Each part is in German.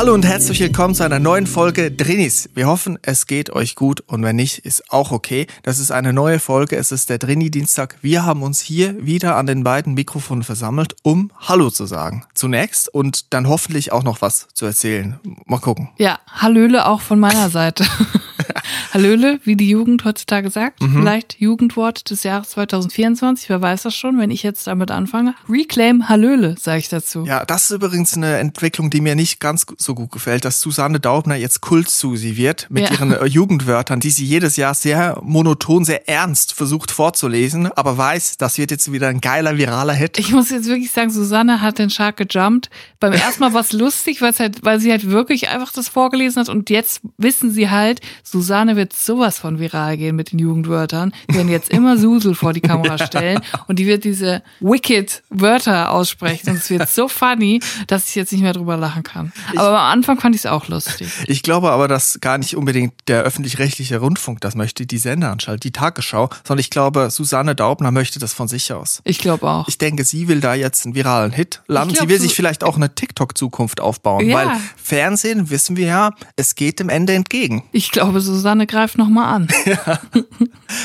Hallo und herzlich willkommen zu einer neuen Folge Drinis. Wir hoffen, es geht euch gut und wenn nicht, ist auch okay. Das ist eine neue Folge, es ist der Drini-Dienstag. Wir haben uns hier wieder an den beiden Mikrofonen versammelt, um Hallo zu sagen. Zunächst und dann hoffentlich auch noch was zu erzählen. Mal gucken. Ja, Hallöle auch von meiner Seite. Hallöle, wie die Jugend heutzutage sagt. Mhm. Vielleicht Jugendwort des Jahres 2024, wer weiß das schon, wenn ich jetzt damit anfange. Reclaim Hallöle, sage ich dazu. Ja, das ist übrigens eine Entwicklung, die mir nicht ganz so gut gefällt, dass Susanne Daubner jetzt Kult-Susi wird mit ja. ihren äh, Jugendwörtern, die sie jedes Jahr sehr monoton, sehr ernst versucht vorzulesen, aber weiß, das wird jetzt wieder ein geiler, viraler Hit. Ich muss jetzt wirklich sagen, Susanne hat den Shark gejumpt. Beim ersten Mal war es lustig, halt, weil sie halt wirklich einfach das vorgelesen hat und jetzt wissen sie halt, Susanne wird sowas von viral gehen mit den Jugendwörtern. Die werden jetzt immer Susel vor die Kamera stellen und die wird diese wicked Wörter aussprechen und es wird so funny, dass ich jetzt nicht mehr drüber lachen kann. Aber am Anfang fand ich es auch lustig. Ich glaube aber, dass gar nicht unbedingt der öffentlich-rechtliche Rundfunk das möchte, die Sendeanstalt, die Tagesschau, sondern ich glaube, Susanne Daubner möchte das von sich aus. Ich glaube auch. Ich denke, sie will da jetzt einen viralen Hit landen. Glaub, sie will sich vielleicht auch eine TikTok-Zukunft aufbauen, ja. weil Fernsehen, wissen wir ja, es geht dem Ende entgegen. Ich glaube, Susanne greift nochmal an. Ja.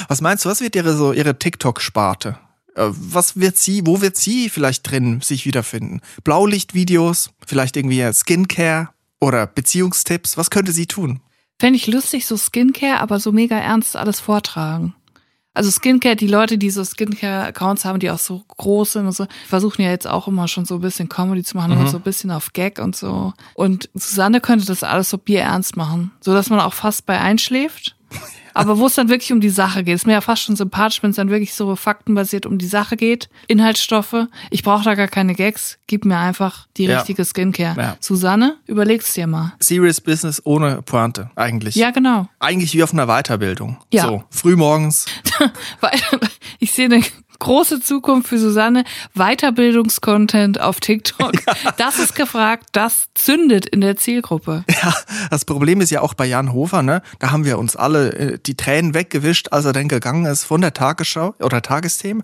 Was meinst du, was wird ihre so ihre TikTok-Sparte? Äh, was wird sie, wo wird sie vielleicht drin sich wiederfinden? Blaulichtvideos, vielleicht irgendwie Skincare oder Beziehungstipps? Was könnte sie tun? Fände ich lustig, so Skincare, aber so mega ernst alles vortragen. Also Skincare, die Leute, die so Skincare-Accounts haben, die auch so groß sind und so, versuchen ja jetzt auch immer schon so ein bisschen Comedy zu machen, mhm. immer so ein bisschen auf Gag und so. Und Susanne könnte das alles so bierernst machen, so dass man auch fast bei einschläft. Aber wo es dann wirklich um die Sache geht, ist mir ja fast schon sympathisch, wenn es dann wirklich so faktenbasiert um die Sache geht. Inhaltsstoffe. Ich brauche da gar keine Gags. Gib mir einfach die ja. richtige Skincare. Ja. Susanne, überleg's dir mal. Serious Business ohne Pointe, eigentlich. Ja, genau. Eigentlich wie auf einer Weiterbildung. Ja. So, frühmorgens. ich sehe eine große Zukunft für Susanne. Weiterbildungskontent auf TikTok. Das ist gefragt, das zündet in der Zielgruppe. Ja, das Problem ist ja auch bei Jan Hofer, ne? Da haben wir uns alle äh, die Tränen weggewischt, als er dann gegangen ist von der Tagesschau oder Tagesthemen.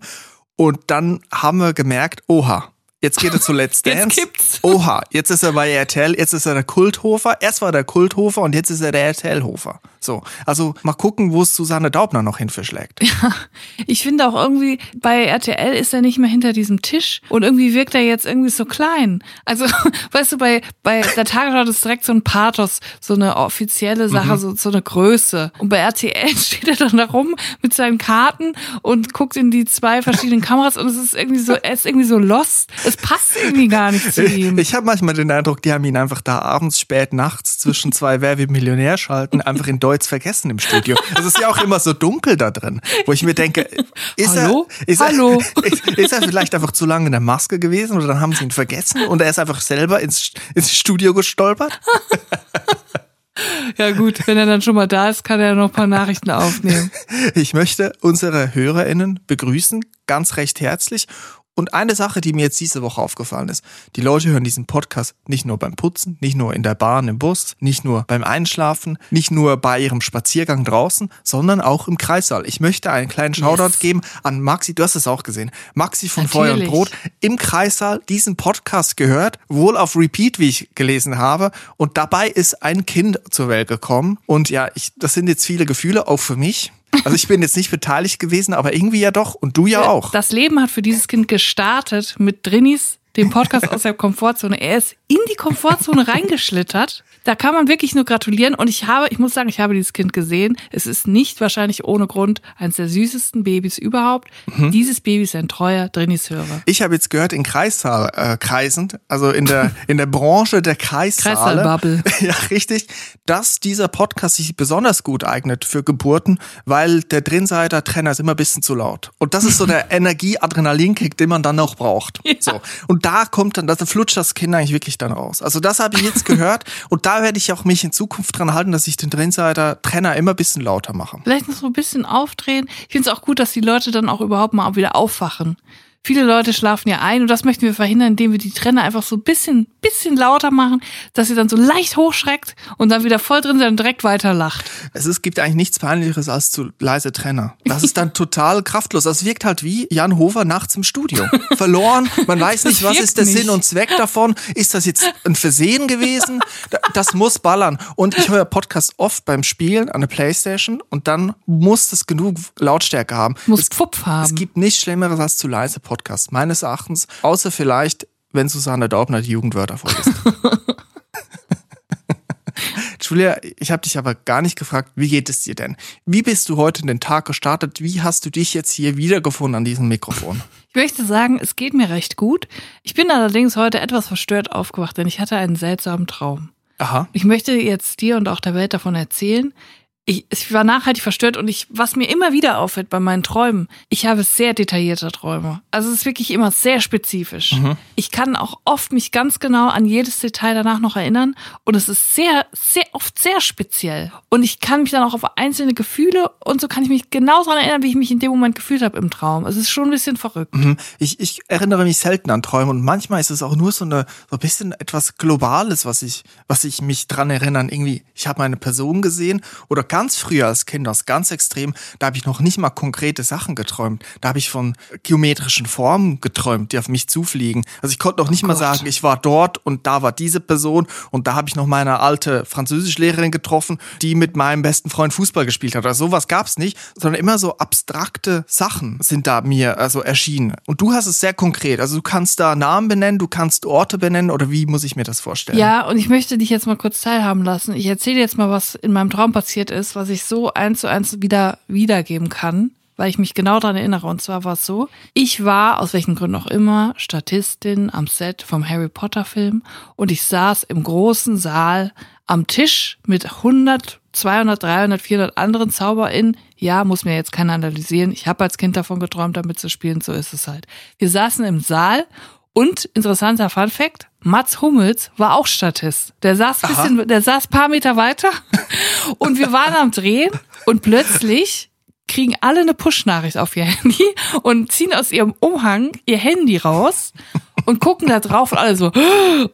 Und dann haben wir gemerkt, oha, Jetzt geht er zu Let's Dance. Jetzt gibt's. Oha, jetzt ist er bei RTL, jetzt ist er der Kulthofer. Erst war der Kulthofer und jetzt ist er der RTL-Hofer. So, also mal gucken, wo es Susanne Daubner noch hin verschlägt. Ja, ich finde auch irgendwie, bei RTL ist er nicht mehr hinter diesem Tisch und irgendwie wirkt er jetzt irgendwie so klein. Also, weißt du, bei, bei der Tagesschau ist direkt so ein Pathos, so eine offizielle Sache, mhm. so, so eine Größe. Und bei RTL steht er dann da rum mit seinen Karten und guckt in die zwei verschiedenen Kameras und es ist irgendwie so, er ist irgendwie so lost es passt irgendwie gar nicht zu ihm. Ich habe manchmal den Eindruck, die haben ihn einfach da abends, spät nachts zwischen zwei Wer wird Millionär schalten, einfach in Deutsch vergessen im Studio. Es ist ja auch immer so dunkel da drin, wo ich mir denke, ist Hallo? er, ist Hallo? Er, ist, ist er vielleicht einfach zu lange in der Maske gewesen oder dann haben sie ihn vergessen und er ist einfach selber ins, ins Studio gestolpert? Ja gut, wenn er dann schon mal da ist, kann er noch ein paar Nachrichten aufnehmen. Ich möchte unsere HörerInnen begrüßen, ganz recht herzlich und eine Sache, die mir jetzt diese Woche aufgefallen ist, die Leute hören diesen Podcast nicht nur beim Putzen, nicht nur in der Bahn, im Bus, nicht nur beim Einschlafen, nicht nur bei ihrem Spaziergang draußen, sondern auch im Kreissaal. Ich möchte einen kleinen Shoutout yes. geben an Maxi, du hast es auch gesehen, Maxi von Natürlich. Feuer und Brot, im Kreissaal diesen Podcast gehört, wohl auf Repeat, wie ich gelesen habe, und dabei ist ein Kind zur Welt gekommen und ja, ich, das sind jetzt viele Gefühle, auch für mich. Also ich bin jetzt nicht beteiligt gewesen, aber irgendwie ja doch und du ja auch. Das Leben hat für dieses Kind gestartet mit Drinnis, dem Podcast aus der Komfortzone. Er ist in die Komfortzone reingeschlittert da kann man wirklich nur gratulieren. Und ich habe, ich muss sagen, ich habe dieses Kind gesehen. Es ist nicht wahrscheinlich ohne Grund eines der süßesten Babys überhaupt. Mhm. Dieses Baby ist ein treuer Drinishörer. Ich habe jetzt gehört, in Kreissaal äh, kreisend, also in der, in der Branche der Kreissaale. Kreissaalbubble. Ja, richtig. Dass dieser Podcast sich besonders gut eignet für Geburten, weil der Drinseiter-Trenner ist immer ein bisschen zu laut. Und das ist so der Energie-Adrenalin-Kick, den man dann noch braucht. Ja. So. Und da kommt dann, da flutscht das Kind eigentlich wirklich dann raus. Also das habe ich jetzt gehört. Und da da werde ich auch mich in Zukunft dran halten, dass ich den Trendseiter Trenner immer ein bisschen lauter mache. Vielleicht noch so ein bisschen aufdrehen. Ich finde es auch gut, dass die Leute dann auch überhaupt mal wieder aufwachen Viele Leute schlafen ja ein und das möchten wir verhindern, indem wir die Trenner einfach so ein bisschen, bisschen lauter machen, dass sie dann so leicht hochschreckt und dann wieder voll drin sind und direkt weiter lacht. Es ist, gibt eigentlich nichts peinlicheres als zu leise Trenner. Das ist dann total kraftlos. Das wirkt halt wie Jan Hofer nachts im Studio. Verloren, man weiß nicht, was ist der nicht. Sinn und Zweck davon. Ist das jetzt ein Versehen gewesen? Da- Das muss ballern. Und ich höre Podcasts oft beim Spielen an der Playstation und dann muss das genug Lautstärke haben. Muss es, Pfupf es haben. gibt nichts Schlimmeres als zu leise Podcasts, meines Erachtens. Außer vielleicht, wenn Susanne Daubner die Jugendwörter vorliest. Julia, ich habe dich aber gar nicht gefragt, wie geht es dir denn? Wie bist du heute in den Tag gestartet? Wie hast du dich jetzt hier wiedergefunden an diesem Mikrofon? Ich möchte sagen, es geht mir recht gut. Ich bin allerdings heute etwas verstört aufgewacht, denn ich hatte einen seltsamen Traum. Aha. Ich möchte jetzt dir und auch der Welt davon erzählen. Ich, ich war nachhaltig verstört und ich, was mir immer wieder auffällt bei meinen Träumen, ich habe sehr detaillierte Träume. Also es ist wirklich immer sehr spezifisch. Ich kann auch oft mich ganz genau an jedes Detail danach noch erinnern und es ist sehr, sehr oft sehr speziell. Und ich kann mich dann auch auf einzelne Gefühle und so kann ich mich genau daran erinnern, wie ich mich in dem Moment gefühlt habe im Traum. Es ist schon ein bisschen verrückt. Mhm. Ich, ich erinnere mich selten an Träume und manchmal ist es auch nur so eine so ein bisschen etwas Globales, was ich, was ich mich dran erinnern. Irgendwie, ich habe eine Person gesehen oder ganz früher als Kind, das ganz extrem, da habe ich noch nicht mal konkrete Sachen geträumt. Da habe ich von geometrischen Formen geträumt, die auf mich zufliegen. Also ich konnte noch nicht mal Gott. sagen, ich war dort und da war diese Person und da habe ich noch meine alte Französischlehrerin getroffen, die mit meinem besten Freund Fußball gespielt hat. Also sowas gab's nicht, sondern immer so abstrakte Sachen sind da mir also erschienen. Und du hast es sehr konkret. Also du kannst da Namen benennen, du kannst Orte benennen oder wie muss ich mir das vorstellen? Ja, und ich möchte dich jetzt mal kurz teilhaben lassen. Ich erzähle jetzt mal, was in meinem Traum passiert ist, was ich so eins zu eins wieder wiedergeben kann, weil ich mich genau daran erinnere. Und zwar war es so, ich war, aus welchen Gründen auch immer, Statistin am Set vom Harry Potter Film und ich saß im großen Saal am Tisch mit 100, 200, 300, 400 anderen ZauberInnen. Ja, muss mir jetzt keiner analysieren. Ich habe als Kind davon geträumt, damit zu spielen. So ist es halt. Wir saßen im Saal und interessanter Fun Fact, Mats Hummels war auch Statist. Der saß bisschen, der saß paar Meter weiter und wir waren am Drehen und plötzlich kriegen alle eine Push-Nachricht auf ihr Handy und ziehen aus ihrem Umhang ihr Handy raus und gucken da drauf und alle so,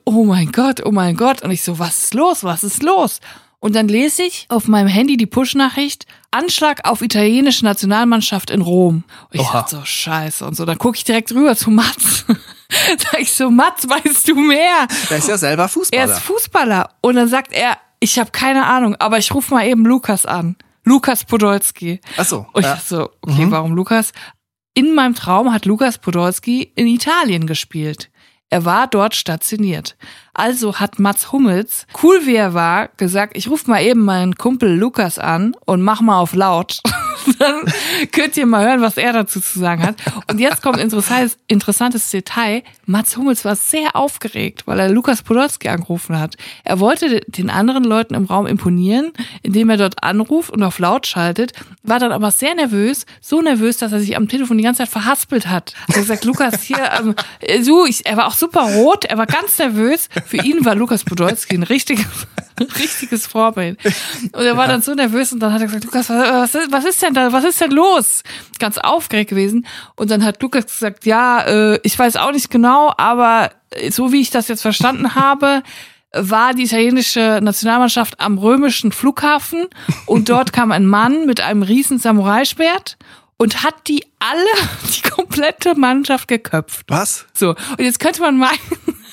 oh mein Gott, oh mein Gott. Und ich so, was ist los, was ist los? Und dann lese ich auf meinem Handy die Push-Nachricht, Anschlag auf italienische Nationalmannschaft in Rom. Und ich Oha. dachte so, scheiße. Und so, dann gucke ich direkt rüber zu Mats. Sag ich so, Mats, weißt du mehr? Der ist ja selber Er Fußballer. ist Fußballer. Und dann sagt er, ich habe keine Ahnung, aber ich rufe mal eben Lukas an. Lukas Podolski. Ach so, Und ich ja. dachte so, okay, warum Lukas? In meinem Traum hat Lukas Podolski in Italien gespielt. Er war dort stationiert. Also hat Mats Hummels, cool wie er war, gesagt, ich rufe mal eben meinen Kumpel Lukas an und mach mal auf laut. Dann könnt ihr mal hören, was er dazu zu sagen hat. Und jetzt kommt interessantes, interessantes Detail. Mats Hummels war sehr aufgeregt, weil er Lukas Podolski angerufen hat. Er wollte den anderen Leuten im Raum imponieren, indem er dort anruft und auf laut schaltet, war dann aber sehr nervös, so nervös, dass er sich am Telefon die ganze Zeit verhaspelt hat. Er hat gesagt, Lukas, hier, ähm, äh, du, ich, er war auch super rot, er war ganz nervös. Für ihn war Lukas Podolski ein richtiges, richtiges Vorbild. Und er war dann so nervös und dann hat er gesagt, Lukas, was, was, ist, was ist denn da, was ist denn los? Ganz aufgeregt gewesen. Und dann hat Lukas gesagt, ja, äh, ich weiß auch nicht genau, aber so wie ich das jetzt verstanden habe, war die italienische Nationalmannschaft am römischen Flughafen und dort kam ein Mann mit einem riesen Samurai-Schwert und hat die alle, die komplette Mannschaft geköpft. Was? So, und jetzt könnte man meinen,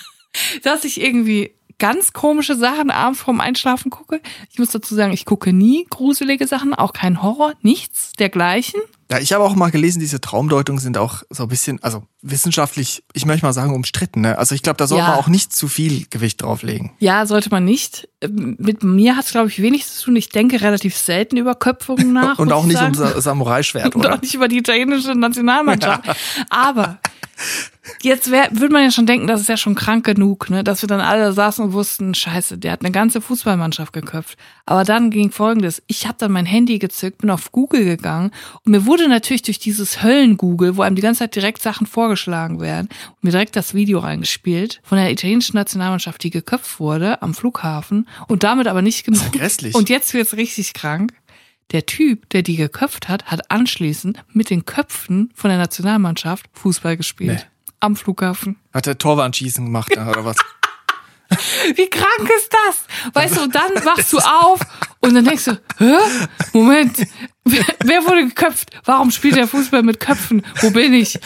dass ich irgendwie ganz komische Sachen abends vorm Einschlafen gucke. Ich muss dazu sagen, ich gucke nie gruselige Sachen, auch kein Horror, nichts dergleichen. Ja, ich habe auch mal gelesen, diese Traumdeutungen sind auch so ein bisschen, also wissenschaftlich, ich möchte mal sagen, umstritten. Ne? Also ich glaube, da sollte Ja. man auch nicht zu viel Gewicht drauflegen. Ja, sollte man nicht. Ähm, Mit mir hat es, glaube ich, wenig zu tun. Ich denke relativ selten über Köpfungen nach. Und auch ich nicht um sagen. Sa Samurai-Schwert, Und oder? auch nicht über die italienische Nationalmannschaft. Aber jetzt wär, würde man ja schon denken, das ist ja schon krank genug, ne? dass wir dann alle saßen und wussten, scheiße, der hat eine ganze Fußballmannschaft geköpft. Aber dann ging folgendes, ich habe dann mein Handy gezückt, bin auf Google gegangen und mir wurde natürlich durch dieses Höllen-Google, wo einem die ganze Zeit direkt Sachen vorgeschlagen werden, mir direkt das Video reingespielt von der italienischen Nationalmannschaft, die geköpft wurde am Flughafen und damit aber nicht genug. grässlich. Und jetzt wird's richtig krank. Der Typ, der die geköpft hat, hat anschließend mit den Köpfen von der Nationalmannschaft Fußball gespielt. Nee. Am Flughafen. Hat der Torwandschießen gemacht oder was? Wie krank ist das? Weißt du, und dann wachst du auf und dann denkst du, hä? Moment, wer, wer wurde geköpft? Warum spielt der Fußball mit Köpfen? Wo bin ich?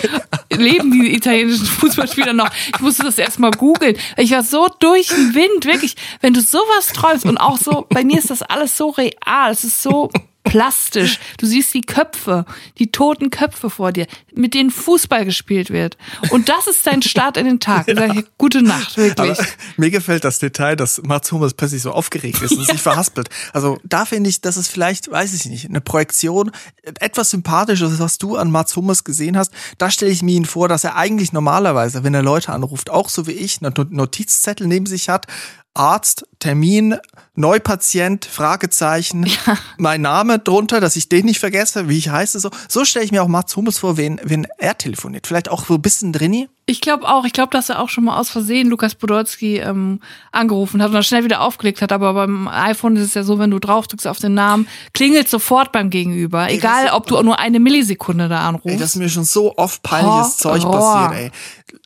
Leben die italienischen Fußballspieler noch? Ich musste das erstmal googeln. Ich war so durch den Wind, wirklich. Wenn du sowas träumst und auch so, bei mir ist das alles so real, es ist so plastisch. Du siehst die Köpfe, die toten Köpfe vor dir, mit denen Fußball gespielt wird. Und das ist dein Start in den Tag. Ja. Ich, gute Nacht, wirklich. Aber mir gefällt das Detail, dass Mats Hummels plötzlich so aufgeregt ist und sich verhaspelt. Also da finde ich, dass es vielleicht, weiß ich nicht, eine Projektion, etwas Sympathisches, was du an Mats Hummels gesehen hast. Da stelle ich mir ihn vor, dass er eigentlich normalerweise, wenn er Leute anruft, auch so wie ich, einen Notizzettel neben sich hat, Arzt, Termin, Neupatient, Fragezeichen, ja. mein Name drunter, dass ich den nicht vergesse, wie ich heiße. So, so stelle ich mir auch Mats Hummels vor, wen, wen er telefoniert. Vielleicht auch so ein bisschen drinni. Ich glaube auch. Ich glaube, dass er auch schon mal aus Versehen Lukas Podolski ähm, angerufen hat und dann schnell wieder aufgelegt hat. Aber beim iPhone ist es ja so, wenn du drauf drückst auf den Namen, klingelt sofort beim Gegenüber. Ey, Egal, ob du nur eine Millisekunde da anrufst. Ey, das ist mir schon so oft peinliches oh, Zeug passiert, ey.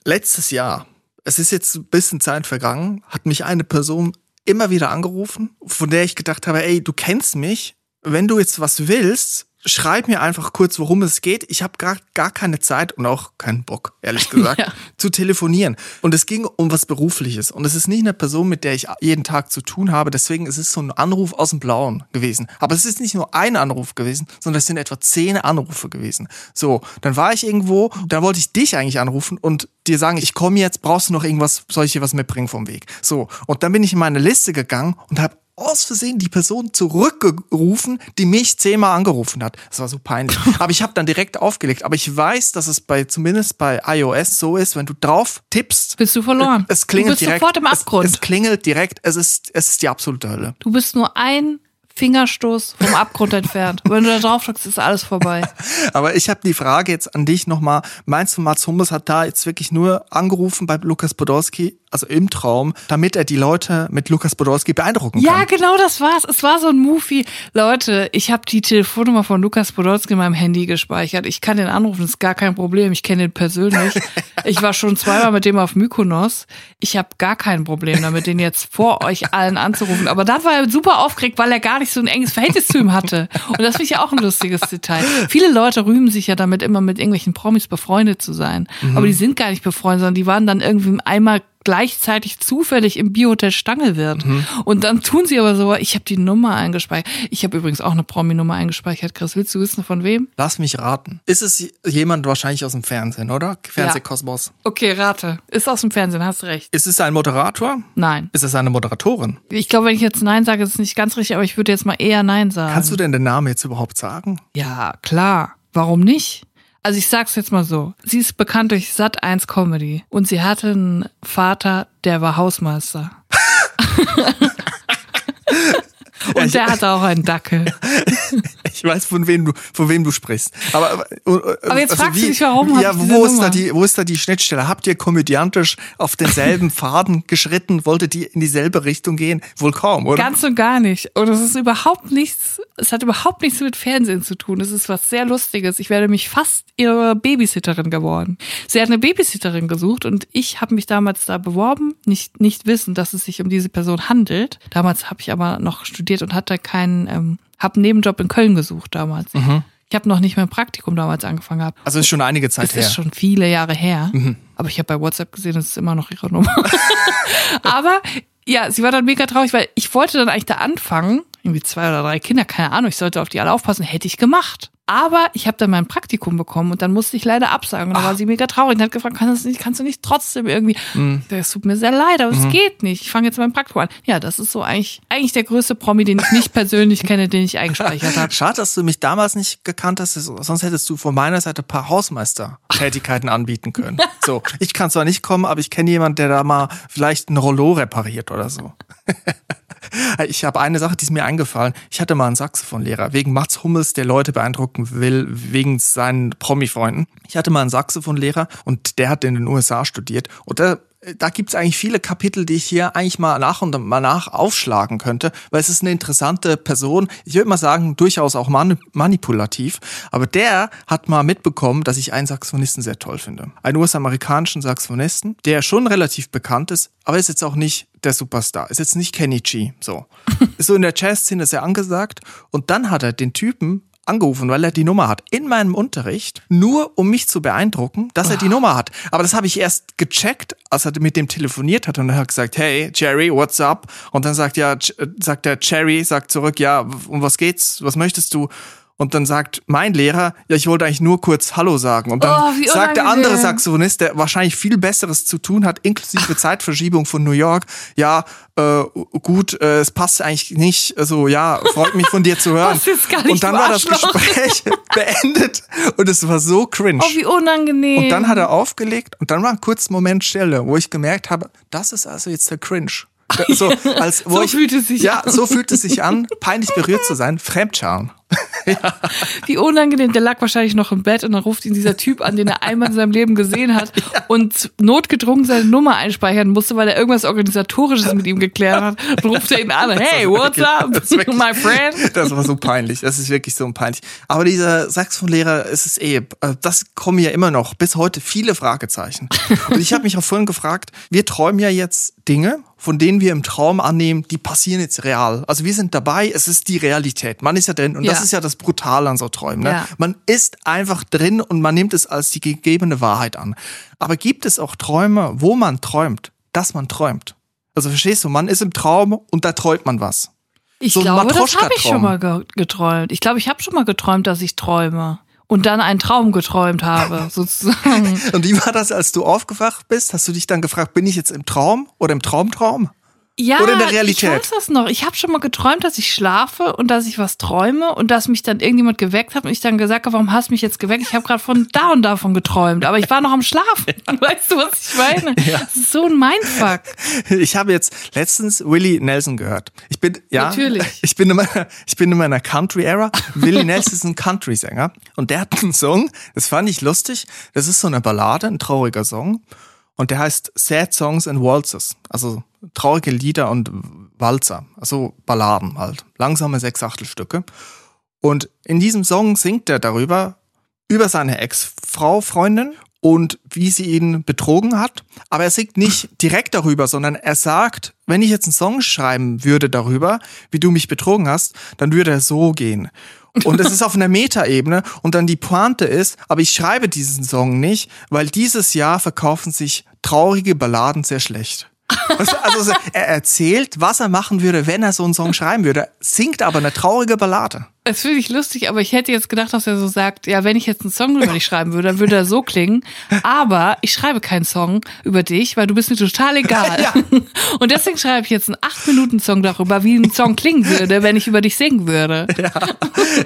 Letztes Jahr es ist jetzt ein bisschen Zeit vergangen, hat mich eine Person immer wieder angerufen, von der ich gedacht habe, ey, du kennst mich, wenn du jetzt was willst, schreib mir einfach kurz, worum es geht. Ich habe gar, gar keine Zeit und auch keinen Bock, ehrlich gesagt, ja. zu telefonieren. Und es ging um was Berufliches. Und es ist nicht eine Person, mit der ich jeden Tag zu tun habe. Deswegen ist es so ein Anruf aus dem Blauen gewesen. Aber es ist nicht nur ein Anruf gewesen, sondern es sind etwa zehn Anrufe gewesen. So, dann war ich irgendwo, da wollte ich dich eigentlich anrufen und dir sagen, ich komme jetzt, brauchst du noch irgendwas, soll ich dir was mitbringen vom Weg? So, und dann bin ich in meine Liste gegangen und habe aus Versehen die Person zurückgerufen, die mich zehnmal angerufen hat. Das war so peinlich. Aber ich habe dann direkt aufgelegt. Aber ich weiß, dass es bei zumindest bei iOS so ist, wenn du drauf tippst, bist du verloren. Es klingelt du bist direkt. Sofort im Abgrund. Es, es klingelt direkt. Es ist es ist die absolute Hölle. Du bist nur ein Fingerstoß vom Abgrund entfernt. Wenn du da drauf drückst, ist alles vorbei. Aber ich habe die Frage jetzt an dich nochmal. Meinst du, Mats Hummels hat da jetzt wirklich nur angerufen bei Lukas Podolski, also im Traum, damit er die Leute mit Lukas Podolski beeindrucken ja, kann? Ja, genau das war's. Es war so ein Movie. Leute, ich habe die Telefonnummer von Lukas Podolski in meinem Handy gespeichert. Ich kann den anrufen, ist gar kein Problem. Ich kenne ihn persönlich. ich war schon zweimal mit dem auf Mykonos. Ich habe gar kein Problem damit, den jetzt vor euch allen anzurufen. Aber dann war er super aufgeregt, weil er gar nicht so ein enges Verhältnis zu ihm hatte. Und das finde ich ja auch ein lustiges Detail. Viele Leute rühmen sich ja damit immer mit irgendwelchen Promis befreundet zu sein. Mhm. Aber die sind gar nicht befreundet, sondern die waren dann irgendwie einmal gleichzeitig zufällig im Biohotel Stangelwirt. Mhm. Und dann tun sie aber so, ich habe die Nummer eingespeichert. Ich habe übrigens auch eine Promi-Nummer eingespeichert. Chris, willst du wissen von wem? Lass mich raten. Ist es jemand wahrscheinlich aus dem Fernsehen, oder? Fernsehkosmos. Ja. Okay, rate. Ist aus dem Fernsehen, hast recht. Ist es ein Moderator? Nein. Ist es eine Moderatorin? Ich glaube, wenn ich jetzt Nein sage, ist es nicht ganz richtig, aber ich würde jetzt mal eher Nein sagen. Kannst du denn den Namen jetzt überhaupt sagen? Ja, klar. Warum nicht? Also ich sag's jetzt mal so. Sie ist bekannt durch Sat 1 Comedy und sie hatte einen Vater, der war Hausmeister. Und der hatte auch einen Dackel. Ich weiß, von wem du, von wem du sprichst. Aber, äh, aber jetzt also fragst wie, du dich, warum Ja, wo ist, da die, wo ist da die Schnittstelle? Habt ihr komödiantisch auf denselben Faden geschritten? Wolltet ihr in dieselbe Richtung gehen? Wohl kaum, oder? Ganz und gar nicht. Und es ist überhaupt nichts, es hat überhaupt nichts mit Fernsehen zu tun. Es ist was sehr Lustiges. Ich werde mich fast ihre Babysitterin geworden. Sie hat eine Babysitterin gesucht und ich habe mich damals da beworben, nicht, nicht wissen, dass es sich um diese Person handelt. Damals habe ich aber noch studiert und hatte keinen, ähm, habe einen Nebenjob in Köln gesucht damals. Mhm. Ich habe noch nicht mein Praktikum damals angefangen gehabt. Also ist schon einige Zeit es her. ist schon viele Jahre her. Mhm. Aber ich habe bei WhatsApp gesehen, das ist immer noch ihre Nummer. aber ja, sie war dann mega traurig, weil ich wollte dann eigentlich da anfangen. Irgendwie zwei oder drei Kinder, keine Ahnung, ich sollte auf die alle aufpassen, hätte ich gemacht. Aber ich habe dann mein Praktikum bekommen und dann musste ich leider absagen. Und da war sie mega traurig und hat gefragt, kannst du nicht, kannst du nicht trotzdem irgendwie? Mhm. Das tut mir sehr leid, aber es mhm. geht nicht. Ich fange jetzt mein Praktikum an. Ja, das ist so eigentlich, eigentlich der größte Promi, den ich nicht persönlich kenne, den ich eingespeichert habe. Schade, dass du mich damals nicht gekannt hast, sonst hättest du von meiner Seite ein paar Hausmeister-Tätigkeiten anbieten können. So, ich kann zwar nicht kommen, aber ich kenne jemanden, der da mal vielleicht ein Rollo repariert oder so. Ich habe eine Sache, die ist mir eingefallen. Ich hatte mal einen Saxophonlehrer, wegen Mats Hummels, der Leute beeindrucken will, wegen seinen Promi-Freunden. Ich hatte mal einen Saxophonlehrer und der hat in den USA studiert und der da gibt's eigentlich viele Kapitel, die ich hier eigentlich mal nach und mal nach aufschlagen könnte, weil es ist eine interessante Person. Ich würde mal sagen, durchaus auch mani manipulativ. Aber der hat mal mitbekommen, dass ich einen Saxophonisten sehr toll finde. Einen US-amerikanischen Saxophonisten, der schon relativ bekannt ist, aber ist jetzt auch nicht der Superstar. Ist jetzt nicht Kenny G. So. ist so in der Jazzszene sehr angesagt. Und dann hat er den Typen angerufen, weil er die Nummer hat, in meinem Unterricht, nur um mich zu beeindrucken, dass er die Nummer hat. Aber das habe ich erst gecheckt, als er mit dem telefoniert hat und er hat gesagt, hey, Jerry, what's up? Und dann sagt ja, sagt der Jerry, sagt zurück, ja, um was geht's? Was möchtest du? Und dann sagt mein Lehrer, ja, ich wollte eigentlich nur kurz Hallo sagen. Und dann Oh, sagt der andere. Saxophonist, der wahrscheinlich viel Besseres zu tun hat, inklusive Zeitverschiebung von New York, ja, äh, gut, äh, es passt eigentlich nicht. Also ja, freut mich von dir zu hören. Und dann war das. Gespräch beendet und es war so cringe. Oh, wie unangenehm. Und dann hat er aufgelegt und dann war ein kurzer Moment Stille, wo ich gemerkt habe, das ist also jetzt der Cringe. So, als, wo So ich, fühlt es sich ja, an. so fühlt es sich an, peinlich berührt zu sein, Fremdscham. Wie unangenehm, der lag wahrscheinlich noch im Bett und dann ruft ihn dieser Typ an, den er einmal in seinem Leben gesehen hat und notgedrungen seine Nummer einspeichern musste, weil er irgendwas Organisatorisches mit ihm geklärt hat. Dann ruft er ihn an, hey, what's wirklich- up, wirklich- my friend? Das war so peinlich. Das ist wirklich so peinlich. Aber dieser Saxophonlehrer, es ist eh, äh, das kommen ja immer noch bis heute viele Fragezeichen. Und ich habe mich auch vorhin gefragt, wir träumen ja jetzt Dinge, von denen wir im Traum annehmen, die passieren jetzt real. Also wir sind dabei, es ist die Realität. Man ist ja drin und das Ja. ist ja das Brutale an so Träumen. Ne? Man ist einfach drin und man nimmt es als die gegebene Wahrheit an. Aber gibt es auch Träume, wo man träumt, dass man träumt? Also verstehst du, man ist im Traum und da träumt man was. Ich So glaube, das habe ich schon mal ge geträumt. Ich glaube, ich habe schon mal geträumt, dass ich träume. Und dann einen Traum geträumt habe, sozusagen. Und wie war das, als du aufgewacht bist? Hast du dich dann gefragt, bin ich jetzt im Traum oder im Traumtraum? Ja, Oder in der Realität? ich weiß das noch. Ich habe schon mal geträumt, dass ich schlafe und dass ich was träume und dass mich dann irgendjemand geweckt hat und ich dann gesagt habe, warum hast du mich jetzt geweckt? Ich habe gerade von da und davon geträumt, aber ich war noch am Schlafen. Weißt du, was ich meine? Das ist so ein Mindfuck. Ich habe jetzt letztens Willie Nelson gehört. Ich bin, ja, Natürlich. Ich bin in meiner, ich bin in meiner Country-Era. Willie Nelson ist ein Country-Sänger und der hat einen Song, das fand ich lustig. Das ist so eine Ballade, ein trauriger Song. Und der heißt Sad Songs and Waltzes. Also traurige Lieder und Walzer. Also Balladen halt. Langsame Sechsachtelstücke. Und in diesem Song singt er darüber, über seine Ex-Frau, Freundin und wie sie ihn betrogen hat. Aber er singt nicht direkt darüber, sondern er sagt, wenn ich jetzt einen Song schreiben würde darüber, wie du mich betrogen hast, dann würde er so gehen. Und es ist auf einer Metaebene und dann die Pointe ist, aber ich schreibe diesen Song nicht, weil dieses Jahr verkaufen sich traurige Balladen sehr schlecht. Also, also er erzählt, was er machen würde, wenn er so einen Song schreiben würde, singt aber eine traurige Ballade. Das finde ich lustig, aber ich hätte jetzt gedacht, dass er so sagt, ja, wenn ich jetzt einen Song über dich schreiben würde, dann würde er so klingen. Aber ich schreibe keinen Song über dich, weil du bist mir total egal. Ja. Und deswegen schreibe ich jetzt einen 8-Minuten-Song darüber, wie ein Song klingen würde, wenn ich über dich singen würde.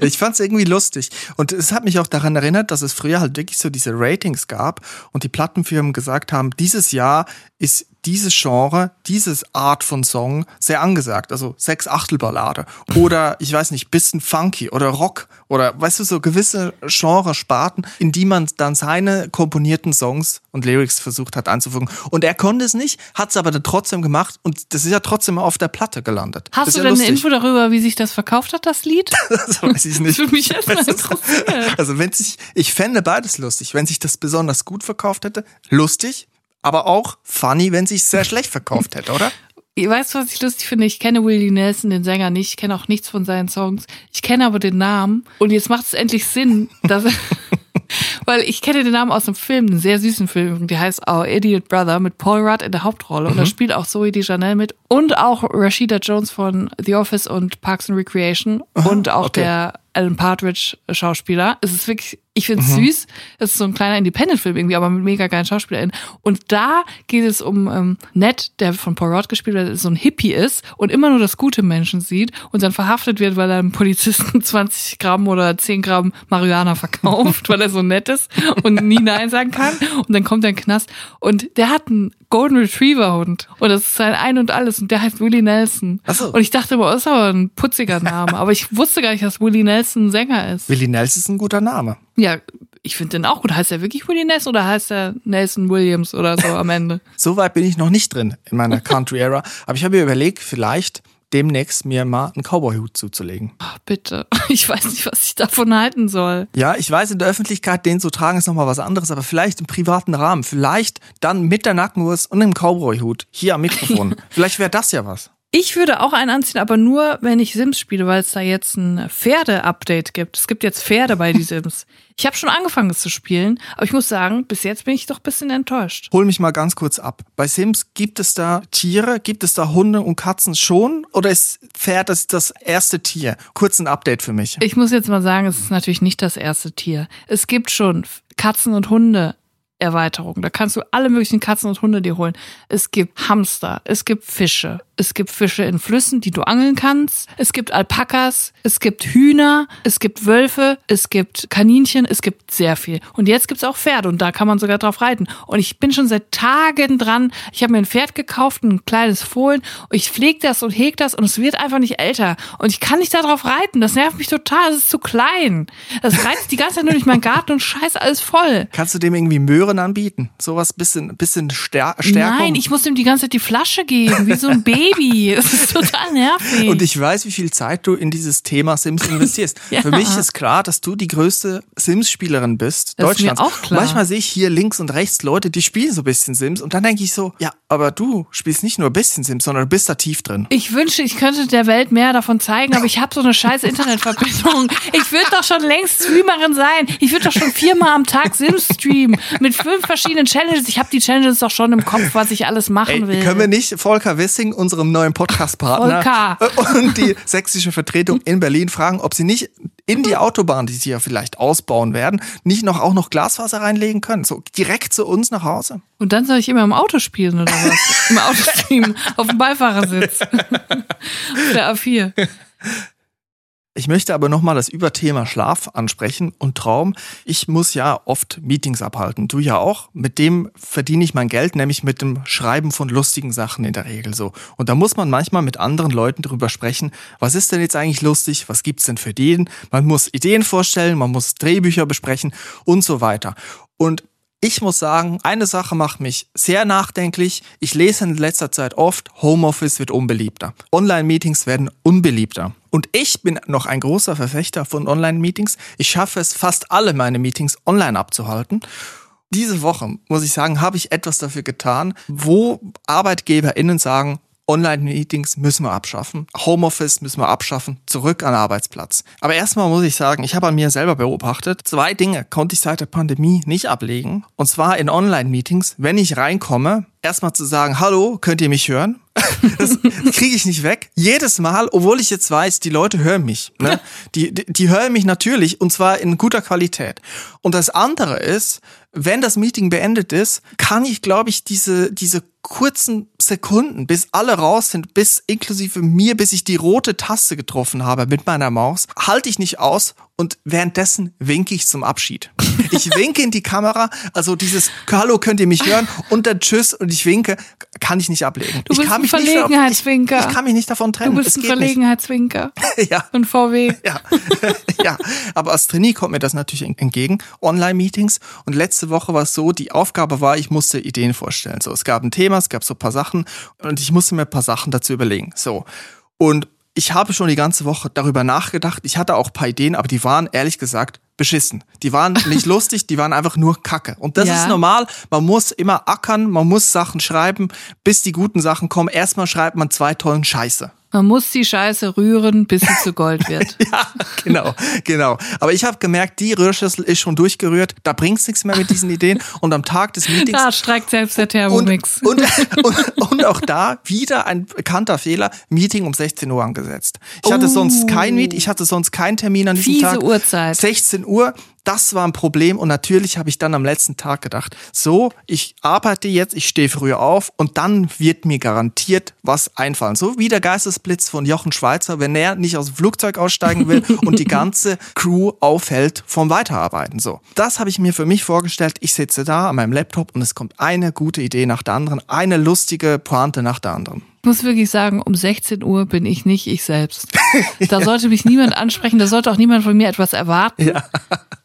Ich fand's irgendwie lustig. Und es hat mich auch daran erinnert, dass es früher halt wirklich so diese Ratings gab und die Plattenfirmen gesagt haben, dieses Jahr ist dieses Genre, dieses Art von Song sehr angesagt. Also sechs Achtelballade oder ich weiß nicht, bisschen funky oder Rock oder weißt du, so gewisse Genre-Sparten, in die man dann seine komponierten Songs und Lyrics versucht hat einzufügen. Und er konnte es nicht, hat es aber dann trotzdem gemacht und das ist ja trotzdem auf der Platte gelandet. Hast du ja denn eine lustig. Info darüber, wie sich das verkauft hat, das Lied? Das weiß ich nicht. Würde mich jetzt mal interessieren. Also wenn sich, ich fände beides lustig. Wenn sich das besonders gut verkauft hätte, lustig, aber auch funny, wenn sich sehr schlecht verkauft hätte, oder? Weißt du, was ich lustig finde? Ich kenne Willie Nelson, den Sänger, nicht. Ich kenne auch nichts von seinen Songs. Ich kenne aber den Namen. Und jetzt macht es endlich Sinn, dass Weil ich kenne den Namen aus einem Film, einen sehr süßen Film, der heißt Our Idiot Brother mit Paul Rudd in der Hauptrolle. Und da spielt auch Zoe Deschanel mit und auch Rashida Jones von The Office und Parks and Recreation und auch okay. der Alan Partridge Schauspieler. Es ist wirklich, ich finde es süß. Es ist so ein kleiner Independent-Film irgendwie, aber mit mega geilen SchauspielerInnen. Und da geht es um ähm, Ned, der von Paul Rudd gespielt wird, der so ein Hippie ist und immer nur das gute Menschen sieht und dann verhaftet wird, weil er einem Polizisten 20 Gramm oder 10 Gramm Marihuana verkauft, weil er so nett ist und nie Nein sagen kann. Und dann kommt er in den Knast und der hat einen Golden Retriever Hund und das ist sein Ein und Alles und der heißt Willie Nelson. Ach so. Und ich dachte immer, das ist aber ein putziger Name, aber ich wusste gar nicht, dass Willie Nelson ein Sänger ist. Willie Nelson ist ein guter Name. Ja, ich finde den auch gut. Heißt er wirklich Willie Ness oder heißt er Nelson Williams oder so am Ende? So weit bin ich noch nicht drin in meiner Country-Era. Aber ich habe mir überlegt, vielleicht demnächst mir mal einen Cowboy-Hut zuzulegen. Ach, bitte. Ich weiß nicht, was ich davon halten soll. Ja, ich weiß, in der Öffentlichkeit den zu tragen ist nochmal was anderes, aber vielleicht im privaten Rahmen. Vielleicht dann mit der Nackenwurst und einem Cowboy-Hut hier am Mikrofon. vielleicht wäre das ja was. Ich würde auch einen anziehen, aber nur, wenn ich Sims spiele, weil es da jetzt ein Pferde-Update gibt. Es gibt jetzt Pferde bei die Sims. Ich habe schon angefangen, es zu spielen, aber ich muss sagen, bis jetzt bin ich doch ein bisschen enttäuscht. Hol mich mal ganz kurz ab. Bei Sims gibt es da Tiere, gibt es da Hunde und Katzen schon? Oder ist Pferd das, das erste Tier? Kurz ein Update für mich. Ich muss jetzt mal sagen, es ist natürlich nicht das erste Tier. Es gibt schon Katzen und Hunde Erweiterung. Da kannst du alle möglichen Katzen und Hunde dir holen. Es gibt Hamster, es gibt Fische, es gibt Fische in Flüssen, die du angeln kannst. Es gibt Alpakas, es gibt Hühner, es gibt Wölfe, es gibt Kaninchen, es gibt sehr viel. Und jetzt gibt's auch Pferde und da kann man sogar drauf reiten. Und ich bin schon seit Tagen dran. Ich habe mir ein Pferd gekauft, ein kleines Fohlen. Und ich pflege das und hege das und es wird einfach nicht älter. Und ich kann nicht darauf reiten. Das nervt mich total. Es ist zu klein. Das reizt die ganze Zeit nur durch meinen Garten und scheiße alles voll. Kannst du dem irgendwie Möhren anbieten? Sowas bisschen, bisschen stär Stärkung? Nein, ich muss ihm die ganze Zeit die Flasche geben, wie so ein Baby. Baby. Es ist total nervig. Und ich weiß, wie viel Zeit du in dieses Thema Sims investierst. ja. Für mich ist klar, dass du die größte Sims-Spielerin bist das Deutschlands. Ist mir auch klar. Manchmal sehe ich hier links und rechts Leute, die spielen so ein bisschen Sims und dann denke ich so, ja, aber du spielst nicht nur ein bisschen Sims, sondern du bist da tief drin. Ich wünsche, ich könnte der Welt mehr davon zeigen, aber ich habe so eine scheiß Internetverbindung. Ich würde doch schon längst Streamerin sein. Ich würde doch schon viermal am Tag Sims streamen mit fünf verschiedenen Challenges. Ich habe die Challenges doch schon im Kopf, was ich alles machen Ey, will. Können wir nicht Volker Wissing, unserem unserem neuen Podcast-Partner und die sächsische Vertretung in Berlin fragen, ob sie nicht in die Autobahn, die sie ja vielleicht ausbauen werden, nicht noch auch noch Glasfaser reinlegen können. So direkt zu uns nach Hause. Und dann soll ich immer im Auto spielen oder was? Im Auto streamen, auf dem Beifahrersitz. auf der A4. Ich möchte aber nochmal das Überthema Schlaf ansprechen und Traum. Ich muss ja oft Meetings abhalten. Du ja auch. Mit dem verdiene ich mein Geld, nämlich mit dem Schreiben von lustigen Sachen in der Regel so. Und da muss man manchmal mit anderen Leuten drüber sprechen. Was ist denn jetzt eigentlich lustig? Was gibt's denn für Ideen? Man muss Ideen vorstellen, man muss Drehbücher besprechen und so weiter. Und ich muss sagen, eine Sache macht mich sehr nachdenklich. Ich lese in letzter Zeit oft, Homeoffice wird unbeliebter. Online-Meetings werden unbeliebter. Und ich bin noch ein großer Verfechter von Online-Meetings. Ich schaffe es fast alle meine Meetings online abzuhalten. Diese Woche, muss ich sagen, habe ich etwas dafür getan, wo ArbeitgeberInnen sagen, Online-Meetings müssen wir abschaffen. Homeoffice müssen wir abschaffen. Zurück an den Arbeitsplatz. Aber erstmal muss ich sagen, ich habe an mir selber beobachtet, zwei Dinge konnte ich seit der Pandemie nicht ablegen. Und zwar in Online-Meetings, wenn ich reinkomme, erstmal zu sagen, hallo, könnt ihr mich hören? Das kriege ich nicht weg. Jedes Mal, obwohl ich jetzt weiß, die Leute hören mich. Ne? Die, die, die hören mich natürlich und zwar in guter Qualität. Und das andere ist, wenn das Meeting beendet ist, kann ich, glaube ich, diese, diese kurzen Sekunden, bis alle raus sind, bis inklusive mir, bis ich die rote Taste getroffen habe mit meiner Maus, halte ich nicht aus und währenddessen winke ich zum Abschied. Ich winke in die Kamera, also dieses Hallo, könnt ihr mich hören und dann Tschüss und ich winke, kann ich nicht ablegen. Du bist ich kann ein Verlegenheitswinker. Ich, ich, kann mich nicht davon trennen. Du bist ein Verlegenheitswinker. ja. Und VW. Ja. ja. Aber als Trainee kommt mir das natürlich entgegen. Online-Meetings. Und letzte Woche war es so, die Aufgabe war, ich musste Ideen vorstellen. So, es gab ein Thema, es gab so ein paar Sachen und ich musste mir ein paar Sachen dazu überlegen. So. Und ich habe schon die ganze Woche darüber nachgedacht. Ich hatte auch ein paar Ideen, aber die waren ehrlich gesagt beschissen. Die waren nicht lustig, die waren einfach nur Kacke. Und das ja. ist normal. Man muss immer ackern, man muss Sachen schreiben, bis die guten Sachen kommen. Erstmal schreibt man zwei tollen Scheiße. Man muss die Scheiße rühren, bis sie zu Gold wird. ja, genau, genau. Aber ich habe gemerkt, die Rührschüssel ist schon durchgerührt. Da bringt's nichts mehr mit diesen Ideen. Und am Tag des Meetings. Da streikt selbst der Thermomix. Und, und, und, und auch da wieder ein bekannter Fehler: Meeting um 16 Uhr angesetzt. Ich hatte oh. sonst kein Meet, ich hatte sonst keinen Termin an diesem Fiese Tag. Uhrzeit. 16 Uhr das war ein Problem und natürlich habe ich dann am letzten Tag gedacht, so, ich arbeite jetzt, ich stehe früher auf und dann wird mir garantiert was einfallen. So wie der Geistesblitz von Jochen Schweizer, wenn er nicht aus dem Flugzeug aussteigen will und die ganze Crew aufhält vom Weiterarbeiten. So, das habe ich mir für mich vorgestellt. Ich sitze da an meinem Laptop und es kommt eine gute Idee nach der anderen, eine lustige Pointe nach der anderen. Ich muss wirklich sagen, um 16 Uhr bin ich nicht ich selbst. Da sollte mich niemand ansprechen, da sollte auch niemand von mir etwas erwarten. Ja.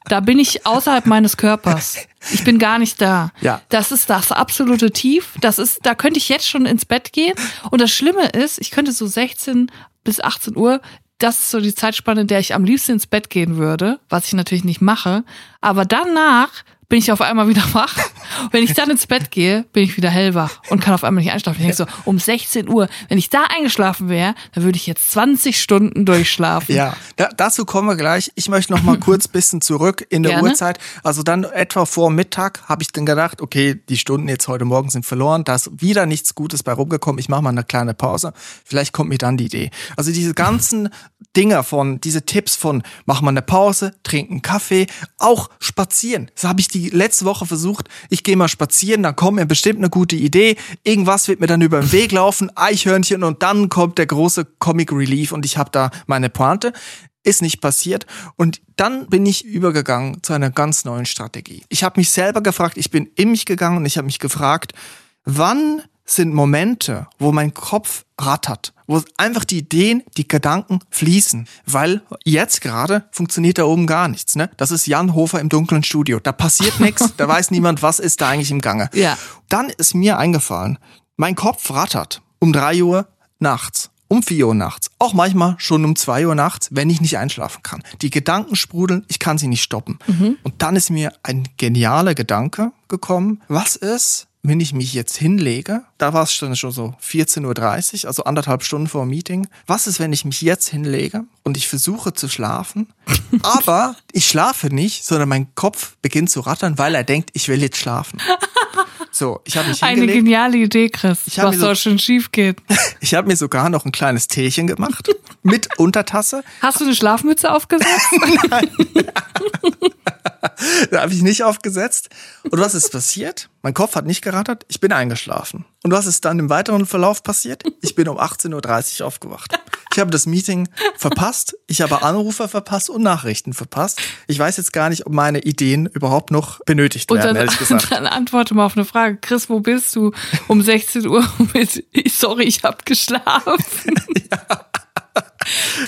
Da bin ich außerhalb meines Körpers. Ich bin gar nicht da. Ja. Das ist das absolute Tief. Das ist, da könnte ich jetzt schon ins Bett gehen. Und das Schlimme ist, ich könnte so 16 bis 18 Uhr, das ist so die Zeitspanne, in der ich am liebsten ins Bett gehen würde, was ich natürlich nicht mache. Aber danach bin ich auf einmal wieder wach. Und wenn ich dann ins Bett gehe, bin ich wieder hellwach und kann auf einmal nicht einschlafen. Ich denke so, um 16 Uhr, wenn ich da eingeschlafen wäre, dann würde ich jetzt 20 Stunden durchschlafen. Ja, da, dazu kommen wir gleich. Ich möchte noch mal kurz bisschen zurück in der Gerne. Uhrzeit. Also dann etwa vor Mittag habe ich dann gedacht, okay, die Stunden jetzt heute Morgen sind verloren. Da ist wieder nichts Gutes bei rumgekommen. Ich mache mal eine kleine Pause. Vielleicht kommt mir dann die Idee. Also diese ganzen Dinger von, diese Tipps von, mach mal eine Pause, trink einen Kaffee, auch spazieren. Das habe ich die letzte Woche versucht. Ich gehe mal spazieren, dann kommt mir bestimmt eine gute Idee. Irgendwas wird mir dann über den Weg laufen, Eichhörnchen und dann kommt der große Comic Relief und ich habe da meine Pointe. Ist nicht passiert. Und dann bin ich übergegangen zu einer ganz neuen Strategie. Ich habe mich selber gefragt, ich bin in mich gegangen und ich habe mich gefragt, wann sind Momente, wo mein Kopf rattert, wo einfach die Ideen, die Gedanken fließen, weil jetzt gerade funktioniert da oben gar nichts. Ne? Das ist Jan Hofer im dunklen Studio. Da passiert nichts, da weiß niemand, was ist da eigentlich im Gange. Ja. Dann ist mir eingefallen, mein Kopf rattert um drei Uhr nachts, um vier Uhr nachts, auch manchmal schon um zwei Uhr nachts, wenn ich nicht einschlafen kann. Die Gedanken sprudeln, ich kann sie nicht stoppen. Und dann ist mir ein genialer Gedanke gekommen. Was ist, wenn ich mich jetzt hinlege, da war es schon, schon so 14.30 Uhr, also anderthalb Stunden vor dem Meeting. Was ist, wenn ich mich jetzt hinlege und ich versuche zu schlafen, aber ich schlafe nicht, sondern mein Kopf beginnt zu rattern, weil er denkt, ich will jetzt schlafen. So, ich habe mich Eine hingelegt. geniale Idee, Chris. Ich was so- schon schief gehen. Ich habe mir sogar noch ein kleines Teechen gemacht mit Untertasse. Hast du eine Schlafmütze aufgesetzt? Da habe ich nicht aufgesetzt. Und was ist passiert? Mein Kopf hat nicht gerattert, ich bin eingeschlafen. Und was ist dann im weiteren Verlauf passiert? Ich bin um 18.30 Uhr aufgewacht. Ich habe das Meeting verpasst, ich habe Anrufe verpasst und Nachrichten verpasst. Ich weiß jetzt gar nicht, ob meine Ideen überhaupt noch benötigt Und werden, dann, ehrlich gesagt. dann antworte mal auf eine Frage. Chris, wo bist du? Um 16 Uhr mit, sorry, ich hab geschlafen.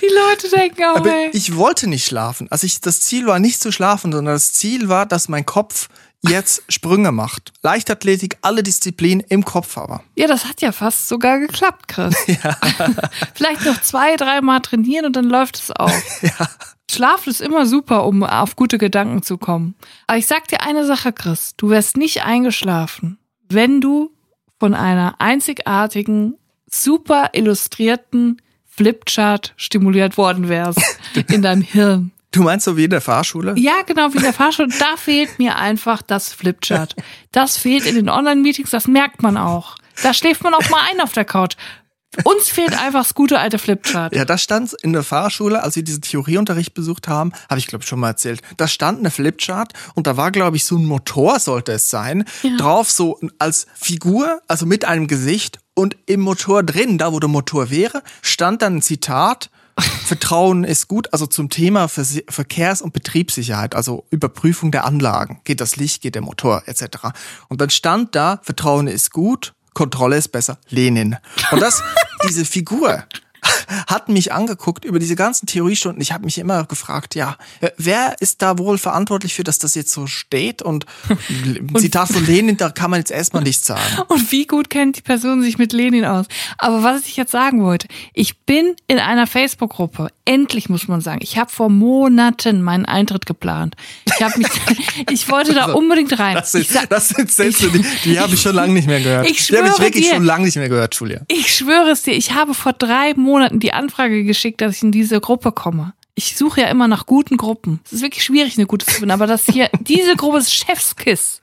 Die Leute denken auch, Aber ey. ich wollte nicht schlafen. Also ich, das Ziel war nicht zu schlafen, sondern das Ziel war, dass mein Kopf jetzt Sprünge macht. Leichtathletik, alle Disziplinen im Kopf aber. Ja, das hat ja fast sogar geklappt, Chris. Vielleicht noch zwei, dreimal trainieren und dann läuft es auch. Schlafen ist immer super, um auf gute Gedanken zu kommen. Aber ich sag dir eine Sache, Chris. Du wärst nicht eingeschlafen, wenn du von einer einzigartigen, super illustrierten Flipchart stimuliert worden wärst in deinem Hirn. Du meinst so wie in der Fahrschule? Ja, genau, wie in der Fahrschule. Da fehlt mir einfach das Flipchart. Das fehlt in den Online-Meetings, das merkt man auch. Da schläft man auch mal ein auf der Couch. Uns fehlt einfach das gute alte Flipchart. Ja, da stand in der Fahrschule, als wir diesen Theorieunterricht besucht haben, habe ich glaube ich schon mal erzählt. Da stand eine Flipchart und da war glaube ich so ein Motor sollte es sein, drauf so als Figur, also mit einem Gesicht und im Motor drin, da wo der Motor wäre, stand dann ein Zitat. Vertrauen ist gut, also zum Thema Verkehrs- und Betriebssicherheit, also Überprüfung der Anlagen. Geht das Licht, geht der Motor etc. Und dann stand da, Vertrauen ist gut, Kontrolle ist besser, Lenin. Und das, diese Figur hat mich angeguckt über diese ganzen Theoriestunden. Ich habe mich immer gefragt, ja, wer ist da wohl verantwortlich für, dass das jetzt so steht? Und, Zitat von Lenin, da kann man jetzt erstmal nichts sagen. Und wie gut kennt die Person sich mit Lenin aus? Aber was ich jetzt sagen wollte, ich bin in einer Facebook-Gruppe. Endlich muss man sagen, ich habe vor Monaten meinen Eintritt geplant. Ich habe mich, ich wollte da unbedingt rein. Das sind, sag- das sind Sätze, die, die habe ich schon lange nicht mehr gehört. Ich die habe ich schwöre wirklich dir. schon lange nicht mehr gehört, Julia. Ich schwöre es dir, ich habe vor drei Monaten die Anfrage geschickt, dass ich in diese Gruppe komme. Ich suche ja immer nach guten Gruppen. Es ist wirklich schwierig, eine gute zu finden, aber das hier, diese Gruppe ist Chefskiss.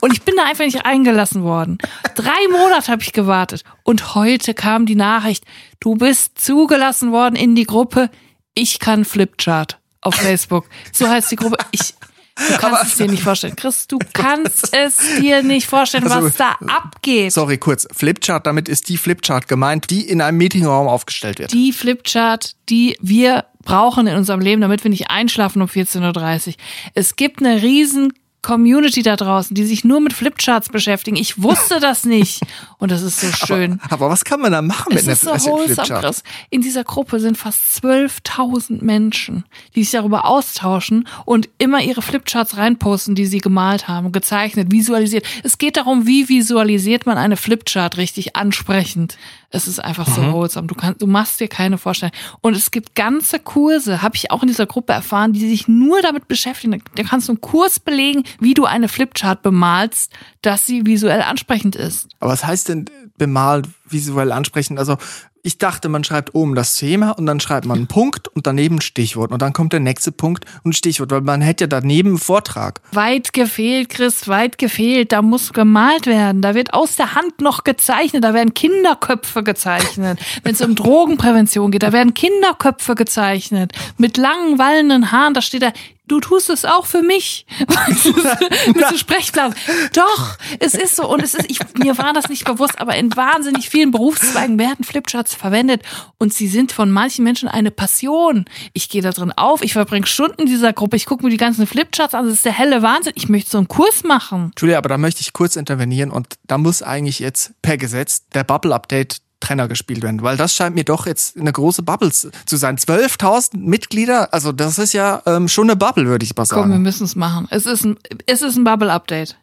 Und ich bin da einfach nicht eingelassen worden. Drei Monate habe ich gewartet. Und heute kam die Nachricht, du bist zugelassen worden in die Gruppe. Ich kann Flipchart auf Facebook. So heißt die Gruppe. Ich, du kannst Aber- es dir nicht vorstellen. Chris, du kannst es dir nicht vorstellen, Also, was da abgeht. Sorry, kurz. Flipchart, damit ist die Flipchart gemeint, die in einem Meetingraum aufgestellt wird. die Flipchart, die wir brauchen in unserem Leben, damit wir nicht einschlafen um 14.30 Uhr. Es gibt eine riesen Community da draußen, die sich nur mit Flipcharts beschäftigen. Ich wusste das nicht. Und das ist so schön. Aber, aber was kann man da machen mit ist so Flipchart? In dieser Gruppe sind fast 12.000 Menschen, die sich darüber austauschen und immer ihre Flipcharts reinposten, die sie gemalt haben, gezeichnet, visualisiert. Es geht darum, wie visualisiert man eine Flipchart richtig ansprechend. Es ist einfach so Mhm. wholesome. Du kannst, du machst dir keine Vorstellung. Und es gibt ganze Kurse, habe ich auch in dieser Gruppe erfahren, die sich nur damit beschäftigen. Da kannst du einen Kurs belegen, wie du eine Flipchart bemalst, dass sie visuell ansprechend ist. Aber was heißt denn bemalt visuell ansprechend? Also ich dachte, man schreibt oben das Thema und dann schreibt man einen Punkt und daneben ein Stichwort und dann kommt der nächste Punkt und Stichwort, weil man hätte ja daneben einen Vortrag. Weit gefehlt, Chris, weit gefehlt. Da muss gemalt werden. Da wird aus der Hand noch gezeichnet. Da werden Kinderköpfe gezeichnet. Wenn es um Drogenprävention geht, da werden Kinderköpfe gezeichnet. Mit langen, wallenden Haaren. Da steht da, du tust es auch für mich. Mit so Sprechblasen. Doch, es ist so. Und es ist, ich, mir war das nicht bewusst, aber in wahnsinnig vielen Berufszweigen werden Flipcharts verwendet. Und sie sind von manchen Menschen eine Passion. Ich gehe da drin auf, ich verbringe Stunden in dieser Gruppe, ich gucke mir die ganzen Flipcharts an. Das ist der helle Wahnsinn. Ich möchte so einen Kurs machen. Julia, aber da möchte ich kurz intervenieren und da muss eigentlich jetzt per Gesetz der Bubble-Update Trainer gespielt werden, weil das scheint mir doch jetzt eine große Bubble zu sein. 12.000 Mitglieder, also das ist ja ähm, schon eine Bubble, würde ich mal Komm, wir sagen. müssen es machen. Es ist ein, es ist ein Bubble-Update.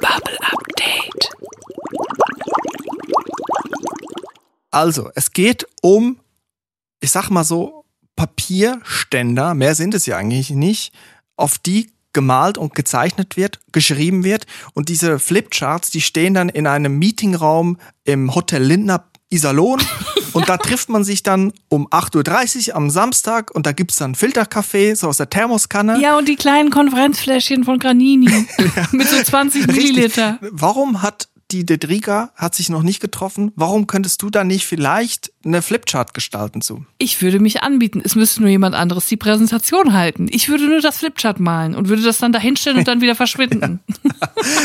Bubble-Update. Also, es geht um, ich sag mal so, Papierständer, mehr sind es ja eigentlich nicht, auf die gemalt und gezeichnet wird, geschrieben wird. Und diese Flipcharts, die stehen dann in einem Meetingraum im Hotel Lindner Iserlohn. Und da trifft man sich dann um 8.30 Uhr am Samstag und da gibt's dann Filterkaffee, so aus der Thermoskanne. Ja, und die kleinen Konferenzfläschchen von Granini. Mit so 20 Richtig. Milliliter. Warum hat die Dedriga hat sich noch nicht getroffen? Warum könntest du da nicht vielleicht eine Flipchart gestalten zu? Ich würde mich anbieten. Es müsste nur jemand anderes die Präsentation halten. Ich würde nur das Flipchart malen und würde das dann dahinstellen und dann wieder verschwinden.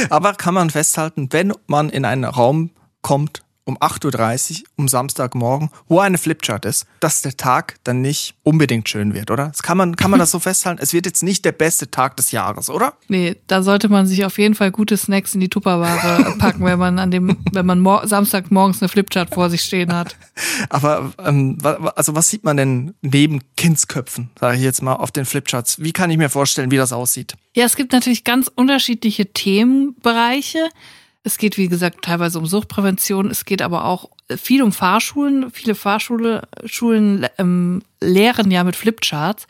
Aber kann man festhalten, wenn man in einen Raum kommt um 8.30 Uhr um Samstagmorgen, wo eine Flipchart ist, dass der Tag dann nicht unbedingt schön wird, oder? Das kann man, kann man das so festhalten? Es wird jetzt nicht der beste Tag des Jahres, oder? Nee, da sollte man sich auf jeden Fall gute Snacks in die Tupperware packen, wenn man an dem, wenn man mor Samstagmorgens eine Flipchart vor sich stehen hat. Aber ähm, also was sieht man denn neben Kindsköpfen, sage ich jetzt mal, auf den Flipcharts? Wie kann ich mir vorstellen, wie das aussieht? Ja, es gibt natürlich ganz unterschiedliche Themenbereiche. Es geht, wie gesagt, teilweise um Suchtprävention. Es geht aber auch viel um Fahrschulen. Viele Fahrschule, Schulen ähm, lehren ja mit Flipcharts.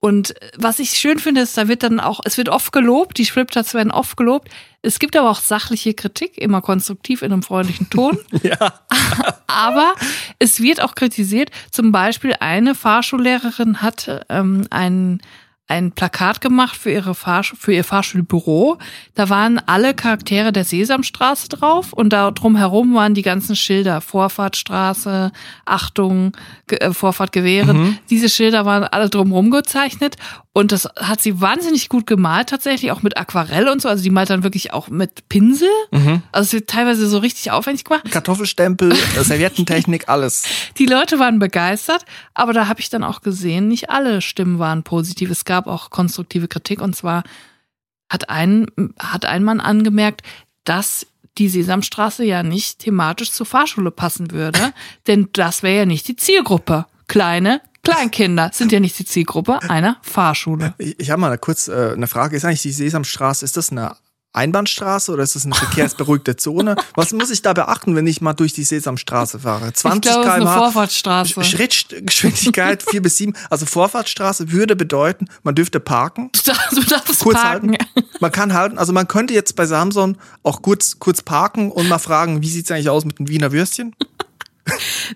Und was ich schön finde, ist, da wird dann auch, es wird oft gelobt, die Flipcharts werden oft gelobt. Es gibt aber auch sachliche Kritik, immer konstruktiv in einem freundlichen Ton. Ja. Aber es wird auch kritisiert. Zum Beispiel eine Fahrschullehrerin hatte ähm, ein, ein Plakat gemacht für, ihre Fahrsch für ihr Fahrschulbüro. Da waren alle Charaktere der Sesamstraße drauf und da drumherum waren die ganzen Schilder. Vorfahrtstraße, Achtung, Ge äh, Vorfahrt gewähren. Diese Schilder waren alle drumherum gezeichnet und das hat sie wahnsinnig gut gemalt tatsächlich, auch mit Aquarell und so. Also die malt dann wirklich auch mit Pinsel. Also es wird teilweise so richtig aufwendig gemacht. Kartoffelstempel, äh, Serviettentechnik, alles. Die Leute waren begeistert, aber da habe ich dann auch gesehen, nicht alle Stimmen waren positiv. Es gab auch konstruktive Kritik und zwar hat ein, hat ein Mann angemerkt, dass die Sesamstraße ja nicht thematisch zur Fahrschule passen würde, denn das wäre ja nicht die Zielgruppe. Kleine Kleinkinder sind ja nicht die Zielgruppe einer Fahrschule. Ich, ich habe mal kurz äh, eine Frage. Ist eigentlich die Sesamstraße, ist das eine Einbahnstraße oder ist das eine verkehrsberuhigte Zone? Was muss ich da beachten, wenn ich mal durch die Sesamstraße fahre? 20 ich glaube, es ist eine km/h, Vorfahrtsstraße. Schrittgeschwindigkeit 4 bis 7. Also Vorfahrtsstraße würde bedeuten, man dürfte parken. Du darfst- du darfst Kurz parken. halten. Man kann halten, also man könnte jetzt bei Samson auch kurz, kurz parken und mal fragen, wie sieht's eigentlich aus mit den Wiener Würstchen?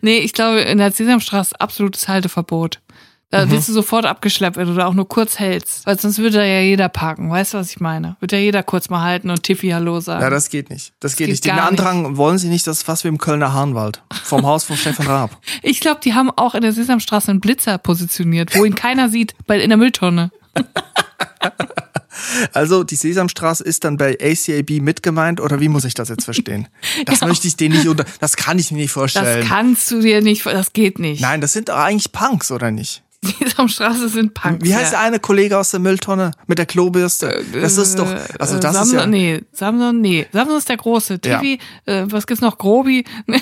Nee, ich glaube, in der Sesamstraße absolutes Halteverbot. Da wirst du sofort abgeschleppt, wenn du da auch nur kurz hältst. Weil sonst würde da ja jeder parken. Weißt du, was ich meine? Würde ja jeder kurz mal halten und Tiffy Hallo sagen. Ja, das geht nicht. Das geht, geht nicht. Den gar nicht. Andrang wollen sie nicht, das ist fast wie im Kölner Hahnwald. Vom Haus von Stefan Raab. ich glaube, die haben auch in der Sesamstraße einen Blitzer positioniert, wo ihn keiner sieht, bei, in der Mülltonne. Also die Sesamstraße ist dann bei ACAB mitgemeint oder wie muss ich das jetzt verstehen? Das möchte ich denen nicht unter, das kann ich mir nicht Das vorstellen. kannst du dir nicht, das geht nicht. Nein, das sind doch eigentlich Punks, oder nicht? Sesamstraße sind Punks. Wie heißt ja. der eine Kollege aus der Mülltonne mit der Klobürste? Das ist doch, also Äh, das ist Samson, ja, Nee, Samson, nee. Samson ist der Große. Ja. Tivi, äh, was gibt's noch? Grobi?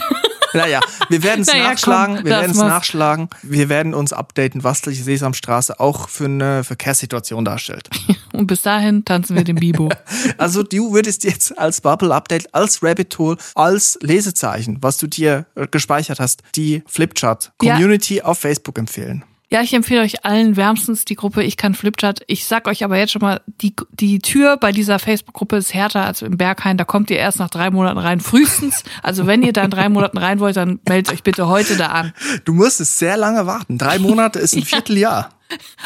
naja, wir werden es Naja, nachschlagen, komm, wir werden es nachschlagen, wir werden uns updaten, was die Sesamstraße auch für eine Verkehrssituation darstellt. Und bis dahin tanzen wir den Bibo. Also du würdest jetzt als Bubble-Update, als Rabbit Tool, als Lesezeichen, was du dir äh, gespeichert hast, die Flipchart-Community auf Facebook empfehlen. Ja, ich empfehle euch allen wärmstens die Gruppe Ich kann Flipchart. Ich sag euch aber jetzt schon mal, die, die Tür bei dieser Facebook-Gruppe ist härter als im Berghain. Da kommt ihr erst nach drei Monaten rein, frühestens. Also wenn ihr da in drei Monaten rein wollt, dann meldet euch bitte heute da an. Du musst es sehr lange warten. Drei Monate ist ein Vierteljahr.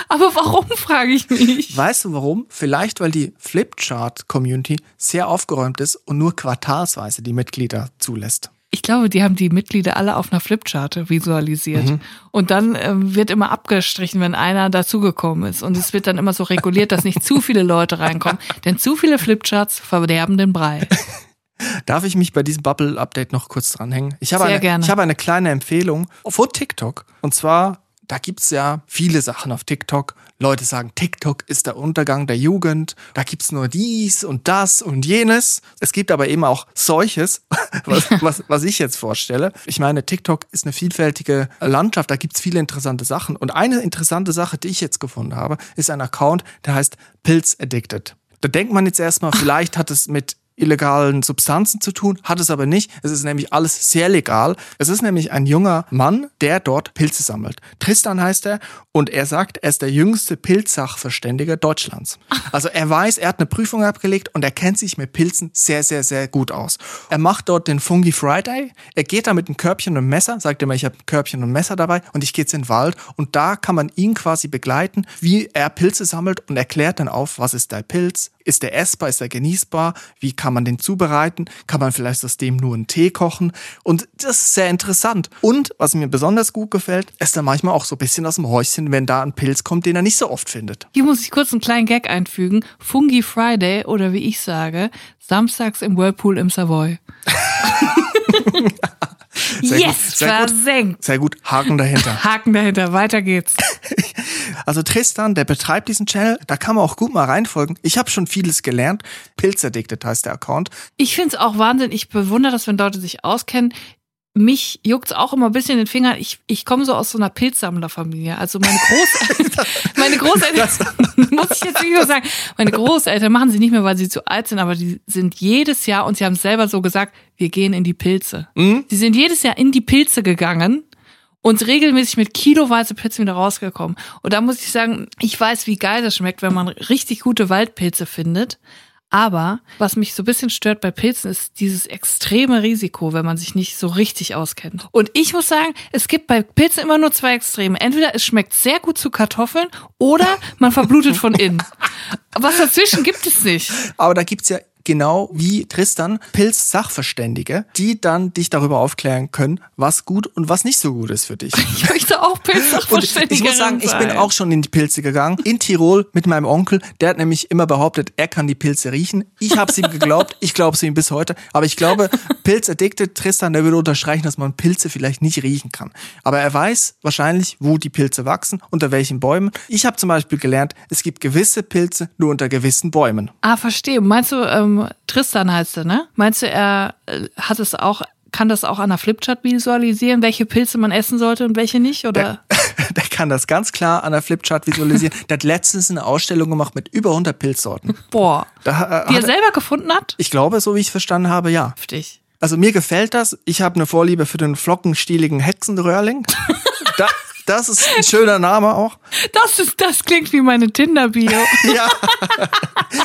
Aber warum, frage ich mich. Weißt du warum? Vielleicht, weil die Flipchart-Community sehr aufgeräumt ist und nur quartalsweise die Mitglieder zulässt. Ich glaube, die haben die Mitglieder alle auf einer Flipchart visualisiert. Mhm. Und dann ähm, wird immer abgestrichen, wenn einer dazugekommen ist. Und es wird dann immer so reguliert, dass nicht zu viele Leute reinkommen. Denn zu viele Flipcharts verderben den Brei. Darf ich mich bei diesem Bubble-Update noch kurz dranhängen? Ich habe Sehr eine, gerne. Ich habe eine kleine Empfehlung vor TikTok. Und zwar, da gibt's ja viele Sachen auf TikTok. Leute sagen, TikTok ist der Untergang der Jugend. Da gibt's nur dies und das und jenes. Es gibt aber eben auch solches, was, was, was ich jetzt vorstelle. Ich meine, TikTok ist eine vielfältige Landschaft. Da gibt's viele interessante Sachen. Und eine interessante Sache, die ich jetzt gefunden habe, ist ein Account, der heißt Pilz Addicted. Da denkt man jetzt erstmal, vielleicht hat es mit illegalen Substanzen zu tun, hat es aber nicht. Es ist nämlich alles sehr legal. Es ist nämlich ein junger Mann, der dort Pilze sammelt. Tristan heißt er und er sagt, er ist der jüngste Pilzsachverständige Deutschlands. Also er weiß, er hat eine Prüfung abgelegt und er kennt sich mit Pilzen sehr, sehr, sehr gut aus. Er macht dort den Fungi Friday. Er geht da mit einem Körbchen und einem Messer, sagt immer, ich habe ein Körbchen und ein Messer dabei und ich gehe jetzt in den Wald und da kann man ihn quasi begleiten, wie er Pilze sammelt und erklärt dann auf, was ist der Pilz, ist der essbar, ist er genießbar, wie kann man den zubereiten, kann man vielleicht aus dem nur einen Tee kochen und das ist sehr interessant. Und was mir besonders gut gefällt, ist er manchmal auch so ein bisschen aus dem Häuschen, wenn da ein Pilz kommt, den er nicht so oft findet. Hier muss ich kurz einen kleinen Gag einfügen. Fungi Friday oder wie ich sage, samstags im Whirlpool im Savoy. Sehr yes, gut, sehr gut. versenkt. Sehr gut, Haken dahinter. Haken dahinter, weiter geht's. Also Tristan, der betreibt diesen Channel, da kann man auch gut mal reinfolgen. Ich habe schon vieles gelernt. Pilzerdicted heißt der Account. Ich find's auch Wahnsinn. Ich bewundere das, wenn Leute sich auskennen. Mich juckt's auch immer ein bisschen in den Fingern. Ich, ich komme so aus so einer Pilzsammlerfamilie. Also meine Großeltern, meine Großeltern, muss ich jetzt nicht mehr sagen, meine Großeltern machen sie nicht mehr, weil sie zu alt sind, aber die sind jedes Jahr, und sie haben selber so gesagt, wir gehen in die Pilze. Sie sind jedes Jahr in die Pilze gegangen und regelmäßig mit kiloweise Pilzen wieder rausgekommen. Und da muss ich sagen, ich weiß, wie geil das schmeckt, wenn man richtig gute Waldpilze findet. Aber was mich so ein bisschen stört bei Pilzen ist dieses extreme Risiko, wenn man sich nicht so richtig auskennt. Und ich muss sagen, es gibt bei Pilzen immer nur zwei Extreme. Entweder es schmeckt sehr gut zu Kartoffeln oder man verblutet von innen. Was dazwischen gibt es nicht. Aber da gibt's ja genau wie Tristan Pilz-Sachverständige, die dann dich darüber aufklären können, was gut und was nicht so gut ist für dich. Ich möchte auch Und Pilzsachverständigerin ich muss sagen, ich bin auch schon in die Pilze gegangen. In Tirol mit meinem Onkel. Der hat nämlich immer behauptet, er kann die Pilze riechen. Ich habe es ihm geglaubt. Ich glaube es ihm bis heute. Aber ich glaube, Pilz-addicted Tristan, der würde unterstreichen, dass man Pilze vielleicht nicht riechen kann. Aber er weiß wahrscheinlich, wo die Pilze wachsen, unter welchen Bäumen. Ich habe zum Beispiel gelernt, es gibt gewisse Pilze nur unter gewissen Bäumen. Ah, verstehe. Meinst du, ähm, Tristan heißt er, ne? Meinst du, er äh, hat es auch, kann das auch an der Flipchart visualisieren, welche Pilze man essen sollte und welche nicht? Oder? Der kann das ganz klar an der Flipchart visualisieren. Der hat letztens eine Ausstellung gemacht mit über 100 Pilzsorten. Boah. Da, äh, Die er selber gefunden hat? ich glaube, so wie ich verstanden habe, ja. Heftig. Also mir gefällt das. Ich habe eine Vorliebe für den flockenstieligen Hexenröhrling. da, das ist ein schöner Name auch. Das ist, das klingt wie meine Tinder-Bio. Ja.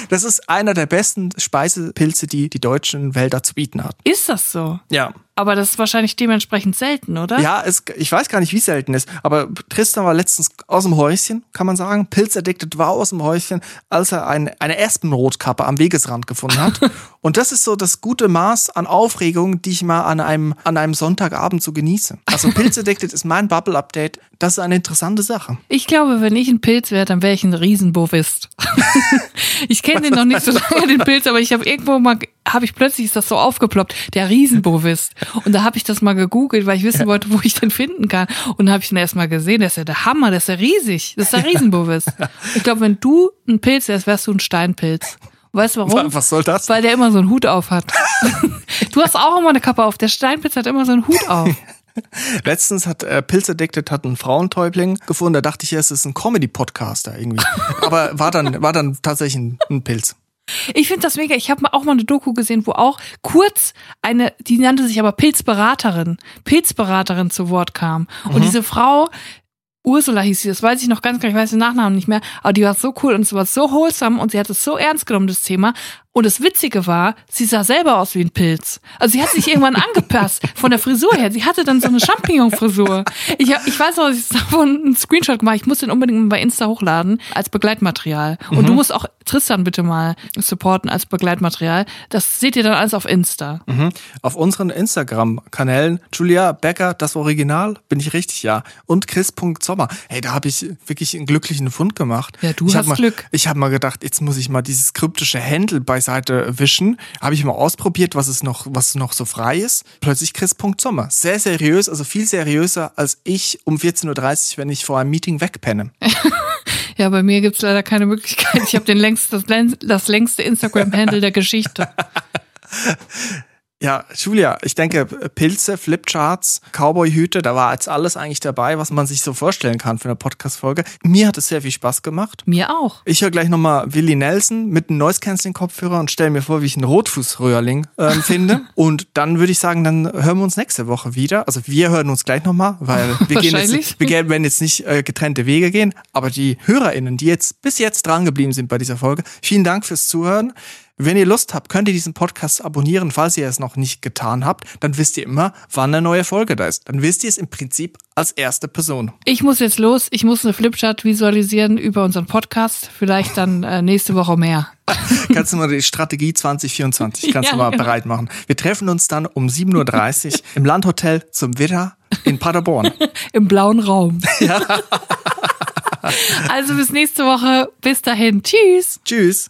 Das ist einer der besten Speisepilze, die die deutschen Wälder zu bieten hat. ist das so? Ja. Aber das ist wahrscheinlich dementsprechend selten, oder? Ja, es, ich weiß gar nicht, wie selten es ist, aber Tristan war letztens aus dem Häuschen, kann man sagen. Pilzaddicted war aus dem Häuschen, als er ein, eine Espenrotkappe am Wegesrand gefunden hat. Und das ist so das gute Maß an Aufregung, die ich mal an einem, an einem Sonntagabend so genieße. Also Pilzaddicted ist mein Bubble-Update. Das ist eine interessante Sache. Ich glaube, wenn ich ein Pilz wäre, dann wäre ich ein Riesenbovist. ich kenne den noch nicht so lange, den Pilz, aber ich habe irgendwo mal, habe ich plötzlich ist das so aufgeploppt, der Riesenbovist. Und da habe ich das mal gegoogelt, weil ich wissen wollte, wo ich den finden kann. Und dann habe ich ihn erst mal gesehen, der ist ja der Hammer, der ist ja riesig. Das ist der Riesenbovist. Ich glaube, wenn du ein Pilz wärst, wärst du ein Steinpilz. Weißt du warum? Was soll das? Weil der immer so einen Hut auf hat. du hast auch immer eine Kappe auf. Der Steinpilz hat immer so einen Hut auf. Letztens hat äh, Pilz Addicted hat einen Frauentäubling gefunden. Da dachte ich, es ist ein Comedy-Podcaster irgendwie. Aber war dann, war dann tatsächlich ein, ein Pilz. Ich finde das mega. Ich habe auch mal eine Doku gesehen, wo auch kurz eine, die nannte sich aber Pilzberaterin, Pilzberaterin zu Wort kam. Und Mhm. diese Frau, Ursula hieß sie, das weiß ich noch ganz genau, ich weiß den Nachnamen nicht mehr, aber die war so cool und sie war so wholesome und sie hat es so ernst genommen, das Thema. Und das Witzige war, sie sah selber aus wie ein Pilz. Also sie hat sich irgendwann angepasst von der Frisur her. Sie hatte dann so eine Champignon-Frisur. Ich, ich weiß noch, ich habe einen Screenshot gemacht. Ich muss den unbedingt mal bei Insta hochladen als Begleitmaterial. Und du musst auch Tristan bitte mal supporten als Begleitmaterial. Das seht ihr dann alles auf Insta. Mhm. Auf unseren Instagram-Kanälen Julia Becker, das Original, bin ich richtig, ja. Und Chris.sommer. Hey, da habe ich wirklich einen glücklichen Fund gemacht. Ja, du ich hast mal, Glück. Ich habe mal gedacht, jetzt muss ich mal dieses kryptische Händel beiseite wischen. Habe ich mal ausprobiert, was es noch, was noch so frei ist. Plötzlich Chris.sommer. Sehr seriös, also viel seriöser als ich um 14.30 Uhr, wenn ich vor einem Meeting wegpenne. Ja, bei mir gibt's leider keine Möglichkeit. Ich habe den längst, das, das längste Instagram-Handle der Geschichte. Ja, Julia, ich denke, Pilze, Flipcharts, Cowboy-Hüte, da war jetzt alles eigentlich dabei, was man sich so vorstellen kann für eine Podcast-Folge. Mir hat es sehr viel Spaß gemacht. Mir auch. Ich höre gleich nochmal Willie Nelson mit einem Noise-Canceling-Kopfhörer und stelle mir vor, wie ich einen Rotfußröhrling ähm, finde. Und dann würde ich sagen, dann hören wir uns nächste Woche wieder. Also wir hören uns gleich nochmal, weil wir gehen jetzt, wir werden jetzt nicht äh, getrennte Wege gehen. Aber die HörerInnen, die jetzt bis jetzt dran geblieben sind bei dieser Folge, vielen Dank fürs Zuhören. Wenn ihr Lust habt, könnt ihr diesen Podcast abonnieren, falls ihr es noch nicht getan habt. Dann wisst ihr immer, wann eine neue Folge da ist. Dann wisst ihr es im Prinzip als erste Person. Ich muss jetzt los. Ich muss eine Flipchart visualisieren über unseren Podcast. Vielleicht dann äh, nächste Woche mehr. Kannst du mal die Strategie 2024 kannst Ja, du mal genau. bereit machen. Wir treffen uns dann um 7.30 Uhr im Landhotel zum Widder in Paderborn. Im blauen Raum. also bis nächste Woche. Bis dahin. Tschüss. Tschüss.